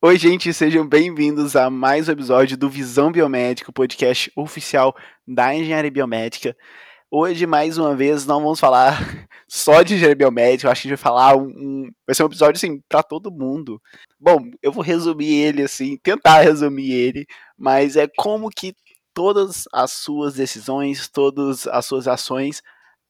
Oi, gente, sejam bem-vindos a mais um episódio do Visão Biomédica, o podcast oficial da Engenharia Biomédica. Hoje, mais uma vez, não vamos falar só de engenharia biomédica, acho que a gente vai falar um, um vai ser um episódio assim para todo mundo. Bom, eu vou resumir ele assim, tentar resumir ele, mas é como que todas as suas decisões, todas as suas ações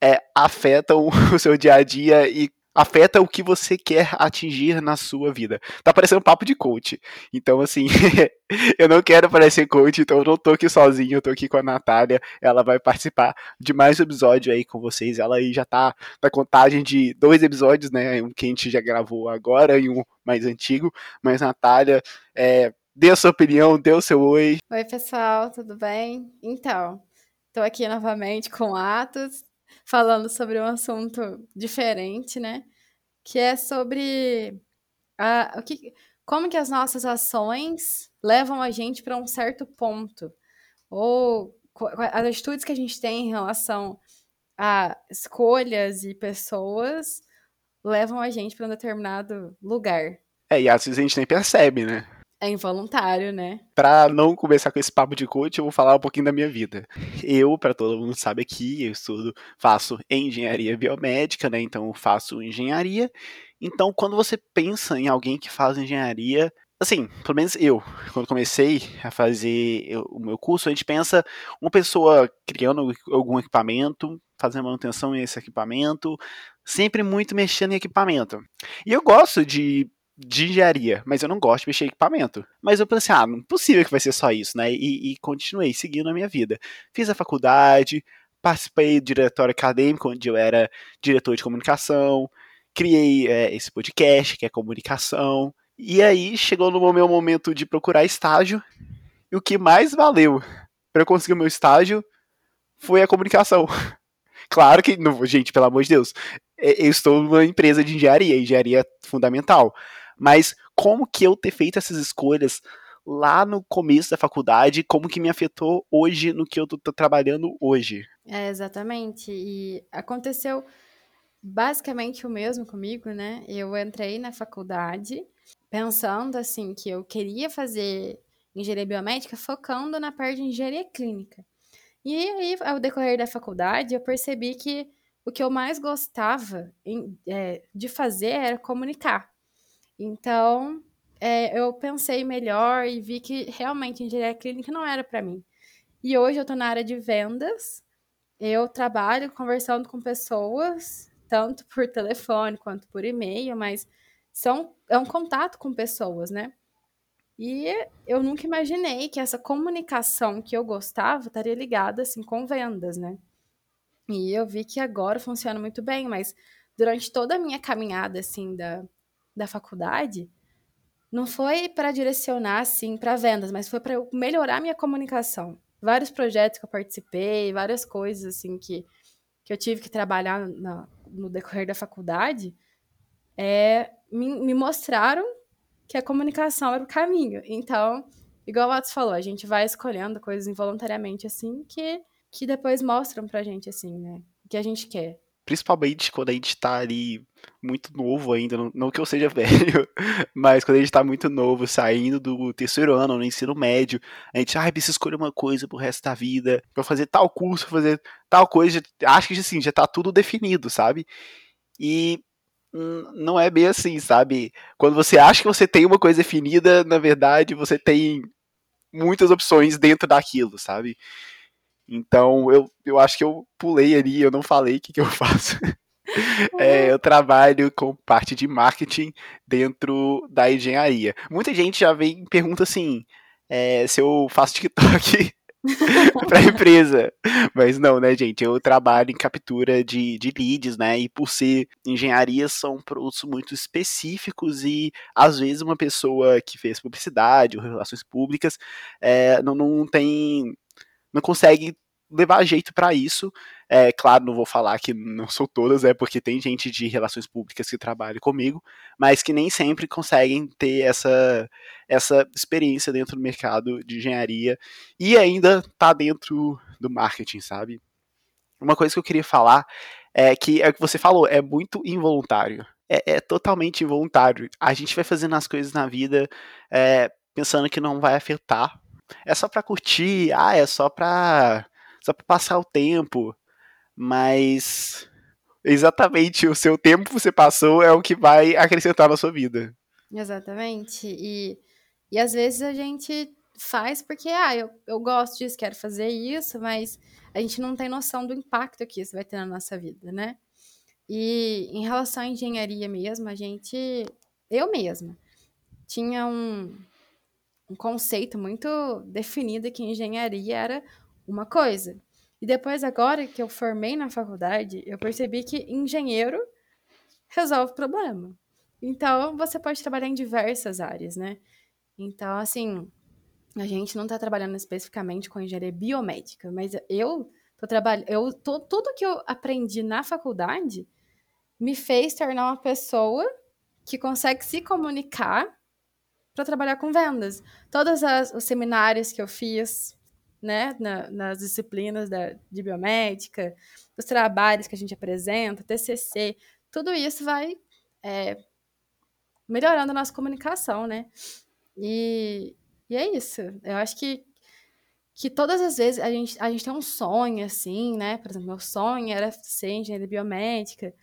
é, afetam o seu dia a dia e afeta o que você quer atingir na sua vida. Tá parecendo um papo de coach. Então, assim, eu não quero parecer coach, então eu não tô aqui sozinho, eu tô aqui com a Natália. Ela vai participar de mais um episódio aí com vocês. Ela aí já tá na contagem de dois episódios, né? Um que a gente já gravou agora e um mais antigo. Mas, Natália, é, dê a sua opinião, dê o seu oi. Oi, pessoal, tudo bem? Então, tô aqui novamente com Atos falando sobre um assunto diferente, né? Que é sobre a, o que, como que as nossas ações levam a gente para um certo ponto. Ou as atitudes que a gente tem em relação a escolhas e pessoas levam a gente para um determinado lugar. É, e às vezes a gente nem percebe, né? É involuntário, né? Para não começar com esse papo de coach, eu vou falar um pouquinho da minha vida. Eu, para todo mundo sabe aqui, eu estudo, faço engenharia biomédica, né? Então eu faço engenharia. Então, quando você pensa em alguém que faz engenharia, assim, pelo menos eu, quando comecei a fazer o meu curso, a gente pensa uma pessoa criando algum equipamento, fazendo manutenção nesse equipamento, sempre muito mexendo em equipamento. E eu gosto de de engenharia, mas eu não gosto de mexer em equipamento. Mas eu pensei, ah, não é possível que vai ser só isso, né? E, e continuei seguindo a minha vida. Fiz a faculdade, participei do diretório acadêmico, onde eu era diretor de comunicação, criei é, esse podcast, que é comunicação. E aí chegou no meu momento de procurar estágio, e o que mais valeu para eu conseguir o meu estágio foi a comunicação. Claro que, gente, pelo amor de Deus, eu estou numa empresa de engenharia, engenharia fundamental. Mas como que eu ter feito essas escolhas lá no começo da faculdade, como que me afetou hoje no que eu tô, tô trabalhando hoje? É, exatamente. E aconteceu basicamente o mesmo comigo, né? Eu entrei na faculdade pensando assim que eu queria fazer engenharia biomédica focando na parte de engenharia clínica. E aí, ao decorrer da faculdade, eu percebi que o que eu mais gostava é, de fazer era comunicar. Então, é, eu pensei melhor e vi que realmente engenharia clínica não era para mim. E hoje eu estou na área de vendas. Eu trabalho conversando com pessoas, tanto por telefone quanto por e-mail, mas são, é um contato com pessoas, né? E eu nunca imaginei que essa comunicação que eu gostava estaria ligada assim com vendas, né? E eu vi que agora funciona muito bem, mas durante toda a minha caminhada assim da, da faculdade, não foi para direcionar assim para vendas, mas foi para melhorar minha comunicação. Vários projetos que eu participei, várias coisas assim que, que eu tive que trabalhar na, no decorrer da faculdade, é, me, me mostraram que a comunicação era o caminho. Então, igual o Atos falou, a gente vai escolhendo coisas involuntariamente assim que, que depois mostram pra gente assim, né? O que a gente quer principalmente quando a gente tá ali muito novo ainda, não, não que eu seja velho, mas quando a gente tá muito novo, saindo do terceiro ano, no ensino médio, a gente, ai, ah, precisa escolher uma coisa pro resto da vida, pra fazer tal curso, fazer tal coisa, acho que assim, já tá tudo definido, sabe? E não é bem assim, sabe? Quando você acha que você tem uma coisa definida, na verdade, você tem muitas opções dentro daquilo, sabe? Então eu, eu acho que eu pulei ali, eu não falei o que, que eu faço. É, eu trabalho com parte de marketing dentro da engenharia. Muita gente já vem e pergunta assim: é, se eu faço TikTok para a empresa. Mas não, né, gente? Eu trabalho em captura de, de leads, né? E por ser engenharia, são produtos muito específicos e às vezes uma pessoa que fez publicidade ou relações públicas é, não, não tem não consegue levar jeito para isso. É claro, não vou falar que não sou todas, é porque tem gente de relações públicas que trabalha comigo, mas que nem sempre conseguem ter essa essa experiência dentro do mercado de engenharia e ainda tá dentro do marketing, sabe? uma coisa que eu queria falar é que é o que você falou, é muito involuntário. É, é totalmente involuntário. A gente vai fazendo as coisas na vida é, pensando que não vai afetar. É só pra curtir, ah, é só pra, só pra passar o tempo. Mas exatamente o seu tempo que você passou é o que vai acrescentar na sua vida. Exatamente. E, e às vezes a gente faz porque, ah, eu, eu gosto disso, quero fazer isso, mas a gente não tem noção do impacto que isso vai ter na nossa vida, né? E em relação à engenharia mesmo, a gente, eu mesma, tinha um, um conceito muito definido que engenharia era uma coisa. E depois, agora que eu formei na faculdade, eu percebi que engenheiro resolve problema. Então, você pode trabalhar em diversas áreas, né? Então, assim, a gente não está trabalhando especificamente com engenharia biomédica, mas eu tô trabalhando, eu tô, tudo que eu aprendi na faculdade me fez tornar uma pessoa que consegue se comunicar para trabalhar com vendas. Todos as, os seminários que eu fiz, né, na, nas disciplinas da, de biomédica, os trabalhos que a gente apresenta, TCC, tudo isso vai é, melhorando a nossa comunicação, né? E, e é isso. Eu acho que, que todas as vezes a gente, a gente tem um sonho, assim, né? Por exemplo, meu sonho era ser engenheira biomédica.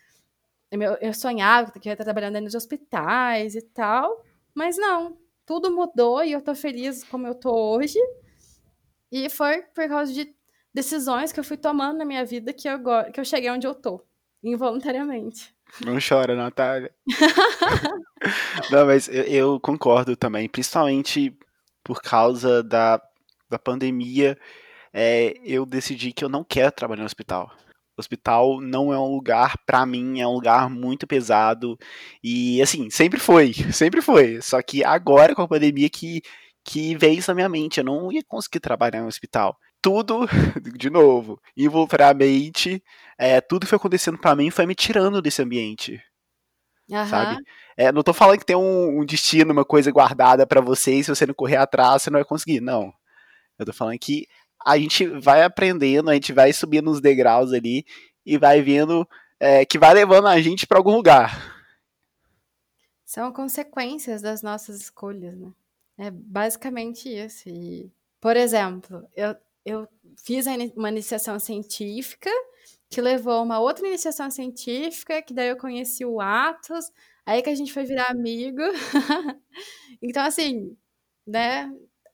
Eu, eu sonhava que eu ia estar trabalhando de hospitais e tal, mas não. Tudo mudou e eu tô feliz como eu tô hoje. E foi por causa de decisões que eu fui tomando na minha vida que eu, que eu cheguei onde eu tô, involuntariamente. Não chora, Natália. Não, mas eu, eu, concordo também, principalmente por causa da, da pandemia. É, eu decidi que eu não quero trabalhar no hospital. O hospital não é um lugar, para mim, é um lugar muito pesado. E, assim, sempre foi, sempre foi. Só que agora, com a pandemia, que que veio isso na minha mente. Eu não ia conseguir trabalhar no hospital. Tudo, de novo, involuntariamente, é, tudo que foi acontecendo para mim foi me tirando desse ambiente. Uhum. Sabe? É, não tô falando que tem um, um destino, uma coisa guardada para você e se você não correr atrás, você não vai conseguir. Não. Eu tô falando que a gente vai aprendendo, a gente vai subindo os degraus ali e vai vendo é, que vai levando a gente para algum lugar. São consequências das nossas escolhas, né? É basicamente isso. E, por exemplo, eu, eu fiz uma iniciação científica que levou uma outra iniciação científica, que daí eu conheci o Atos, aí que a gente foi virar amigo. então, assim, né?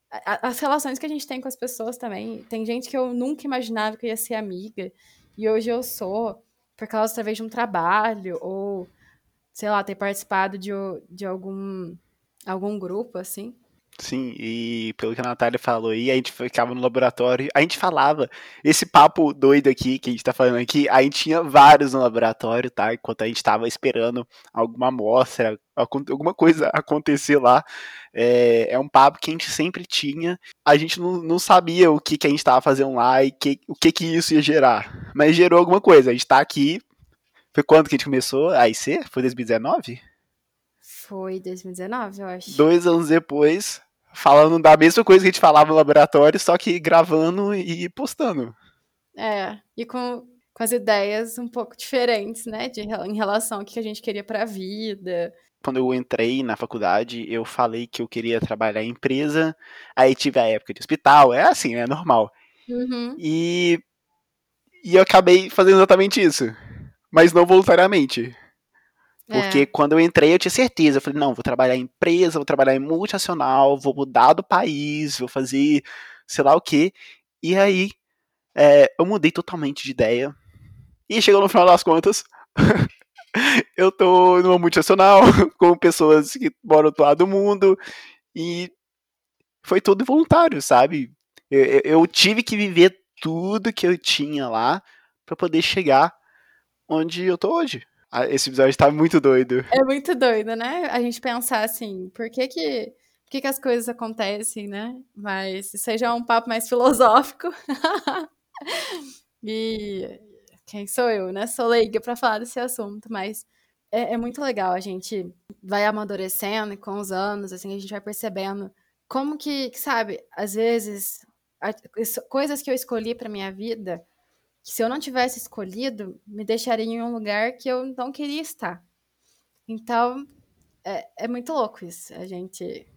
As relações que a gente tem com as pessoas também. Tem gente que eu nunca imaginava que eu ia ser amiga, e hoje eu sou, por causa, talvez, de um trabalho, ou, sei lá, ter participado de, de algum, algum grupo, assim. Sim, e pelo que a Natália falou aí, a gente ficava no laboratório, a gente falava, esse papo doido aqui, que a gente tá falando aqui, a gente tinha vários no laboratório, tá? Enquanto a gente tava esperando alguma amostra, alguma coisa acontecer lá. É, é um papo que a gente sempre tinha. A gente não, não sabia o que, que a gente tava fazendo lá e que, o que, que isso ia gerar. Mas gerou alguma coisa. A gente tá aqui. Foi quando que a gente começou a IC? Foi 2019? Foi 2019, eu acho. Dois anos depois, falando da mesma coisa que a gente falava no laboratório, só que gravando e postando. É, e com, com as ideias um pouco diferentes, né, de, em relação ao que a gente queria para a vida. Quando eu entrei na faculdade, eu falei que eu queria trabalhar em empresa, aí tive a época de hospital, é assim, é normal. Uhum. E, e eu acabei fazendo exatamente isso, mas não voluntariamente. Porque é. quando eu entrei, eu tinha certeza. Eu falei, não, vou trabalhar em empresa, vou trabalhar em multinacional, vou mudar do país, vou fazer sei lá o quê. E aí, é, eu mudei totalmente de ideia. E chegou no final das contas, eu tô numa multinacional, com pessoas que moram do lado do mundo, e foi tudo voluntário, sabe? Eu, eu tive que viver tudo que eu tinha lá para poder chegar onde eu tô hoje. Esse episódio tá muito doido. É muito doido, né? A gente pensar assim, por que que, por que, que as coisas acontecem, né? Mas seja um papo mais filosófico. e quem sou eu, né? Sou leiga para falar desse assunto, mas é, é, muito legal. A gente vai amadurecendo e com os anos, assim, a gente vai percebendo como que, sabe, às vezes, a, coisas que eu escolhi para minha vida que se eu não tivesse escolhido, me deixaria em um lugar que eu não queria estar. Então, é, é muito louco isso. A gente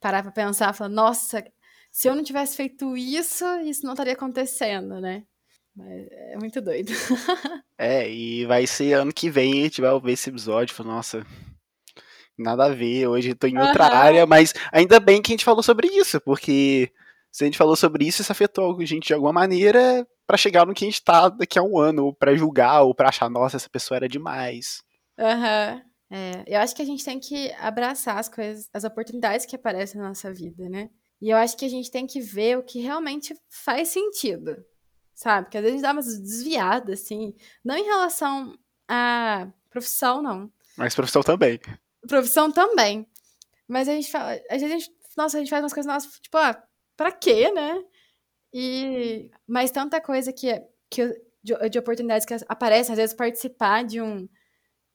parar pra pensar e falar, nossa, se eu não tivesse feito isso, isso não estaria acontecendo, né? Mas é muito doido. é, e vai ser ano que vem a gente vai ouvir esse episódio e falar, nossa, nada a ver, hoje eu tô em outra uhum. área, mas ainda bem que a gente falou sobre isso, porque se a gente falou sobre isso, isso afetou a gente de alguma maneira para chegar no que a gente tá daqui a um ano, ou pra julgar, ou pra achar, nossa, essa pessoa era demais. Aham. Uhum. É, eu acho que a gente tem que abraçar as coisas, as oportunidades que aparecem na nossa vida, né? E eu acho que a gente tem que ver o que realmente faz sentido, sabe? Porque às vezes dá umas desviadas, assim, não em relação à profissão, não. Mas profissão também. Profissão também. Mas a gente fala, às vezes a gente, nossa, a gente faz umas coisas nossas, tipo, ah, pra quê, né? E, mas tanta coisa que, que de, de oportunidades que aparecem, às vezes participar de um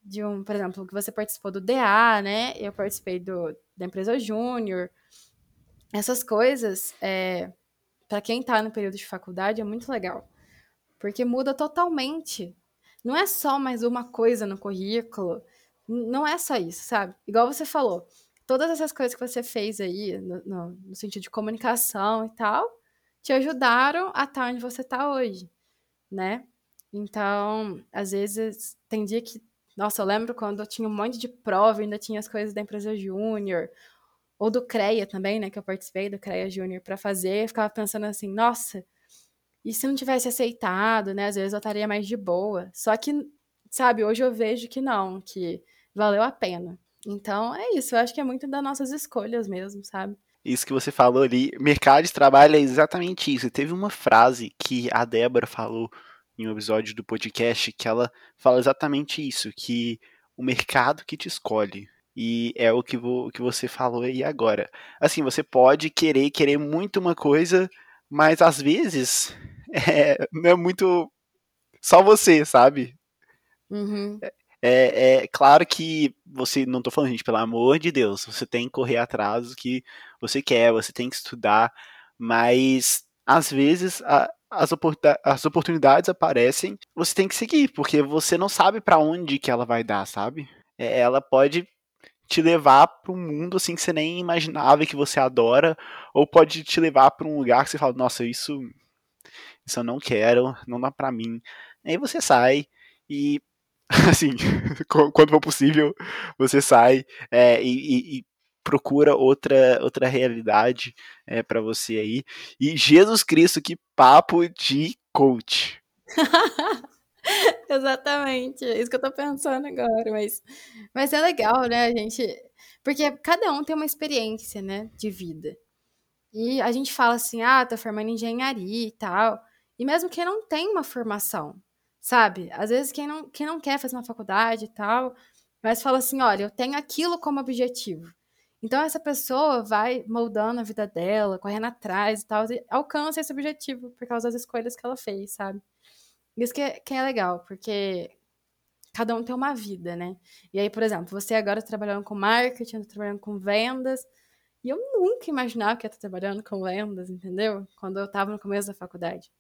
de um, por exemplo, que você participou do DA, né? Eu participei do, da empresa Júnior. Essas coisas, é, para quem está no período de faculdade, é muito legal. Porque muda totalmente. Não é só mais uma coisa no currículo. Não é só isso, sabe? Igual você falou. Todas essas coisas que você fez aí, no, no, no sentido de comunicação e tal, te ajudaram a estar onde você está hoje, né? Então, às vezes, tem dia que nossa, eu lembro quando eu tinha um monte de prova, ainda tinha as coisas da empresa Júnior, ou do CREA também, né, que eu participei do CREA Júnior para fazer, eu ficava pensando assim, nossa, e se não tivesse aceitado, né, às vezes eu estaria mais de boa. Só que, sabe, hoje eu vejo que não, que valeu a pena. Então, é isso, eu acho que é muito das nossas escolhas mesmo, sabe? Isso que você falou ali, mercado de trabalho é exatamente isso. Teve uma frase que a Débora falou em um episódio do podcast que ela fala exatamente isso, que o mercado que te escolhe. E é o que, vo, que você falou aí agora. Assim, você pode querer, querer muito uma coisa, mas às vezes é, não é muito só você, sabe? Uhum. É, é, é, claro que você, não tô falando, gente, pelo amor de Deus, você tem que correr atrás do que você quer, você tem que estudar, mas às vezes a, as, as oportunidades aparecem, você tem que seguir, porque você não sabe para onde que ela vai dar, sabe? É, ela pode te levar para um mundo assim que você nem imaginava que você adora, ou pode te levar para um lugar que você fala, nossa, isso, isso eu não quero, não dá para mim. Aí você sai e assim, quando for possível, você sai é, e, e, procura outra outra realidade é, para você aí. E Jesus Cristo, que papo de coach. Exatamente, é isso que eu tô pensando agora, mas, mas é legal, né, a gente, porque cada um tem uma experiência, né, de vida. E a gente fala assim, ah, tô formando engenharia e tal, e mesmo quem não tem uma formação, sabe? Às vezes quem não, quem não quer fazer uma faculdade e tal, mas fala assim, olha, eu tenho aquilo como objetivo. Então essa pessoa vai moldando a vida dela, correndo atrás e tal, e alcança esse objetivo por causa das escolhas que ela fez, sabe? Isso que é, que é legal, porque cada um tem uma vida, né? E aí, por exemplo, você agora tá trabalhando com marketing, tá trabalhando com vendas, e eu nunca imaginava que ia estar trabalhando com vendas, entendeu? Quando eu estava no começo da faculdade.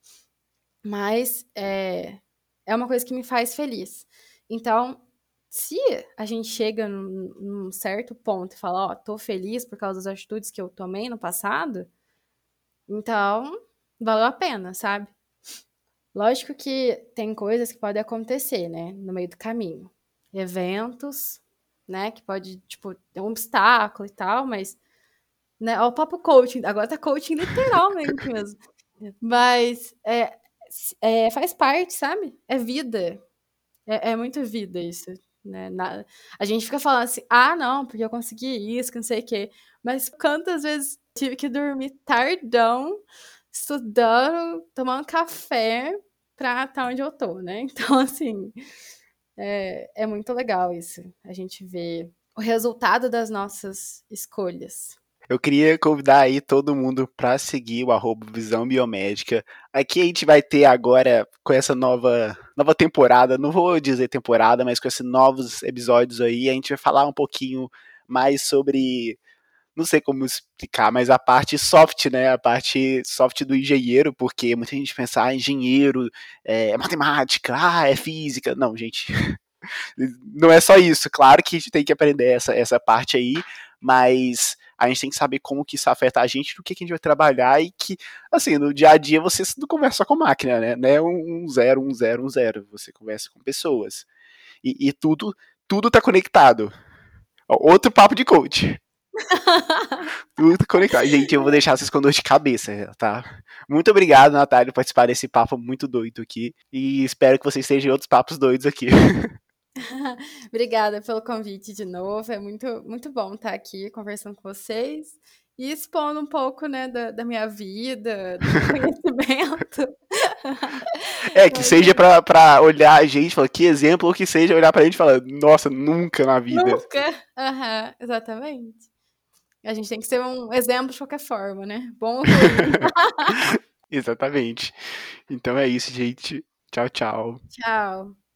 Mas é, é uma coisa que me faz feliz. Então, se a gente chega num, num certo ponto e fala, ó, oh, tô feliz por causa das atitudes que eu tomei no passado, então valeu a pena, sabe? Lógico que tem coisas que podem acontecer, né, no meio do caminho. Eventos, né, que pode, tipo, ter um obstáculo e tal, mas, né, ó, o papo coaching, agora tá coaching literalmente mesmo. Mas, é, é, faz parte, sabe? É vida. É, é muito vida isso. Né? Na, a gente fica falando assim, ah, não, porque eu consegui isso, que não sei o quê. Mas quantas vezes tive que dormir tardão, estudando, tomando café pra estar onde eu tô, né? Então, assim, é, é muito legal isso. A gente vê o resultado das nossas escolhas. Eu queria convidar aí todo mundo para seguir o arroba Visão Biomédica. Aqui a gente vai ter agora, com essa nova, nova temporada, não vou dizer temporada, mas com esses novos episódios aí, a gente vai falar um pouquinho mais sobre não sei como explicar, mas a parte soft, né? A parte soft do engenheiro, porque muita gente pensa, ah, engenheiro é, é matemática, ah, é física. Não, gente. Não é só isso. Claro que a gente tem que aprender essa, essa parte aí, mas a gente tem que saber como que isso afeta a gente, do que, que a gente vai trabalhar e que, assim, no dia a dia você não conversa com máquina, né? Não é um zero, um zero, um zero. Você conversa com pessoas. E, e tudo, tudo tá conectado. Outro papo de coach. Tudo conectado. Gente, eu vou deixar vocês com dor de cabeça, tá? Muito obrigado, Natália, por participar desse papo muito doido aqui. E espero que vocês estejam em outros papos doidos aqui. Obrigada pelo convite de novo. É muito, muito bom estar aqui conversando com vocês e expondo um pouco, né, da, da minha vida, do conhecimento. É, que seja pra, pra olhar a gente, falar que exemplo, ou que seja olhar pra gente e falar, nossa, nunca na vida. Nunca, uhum, exatamente. A gente tem que ser um exemplo de qualquer forma, né? Bom ou ruim. exatamente. Então é isso, gente. Tchau, tchau. Tchau.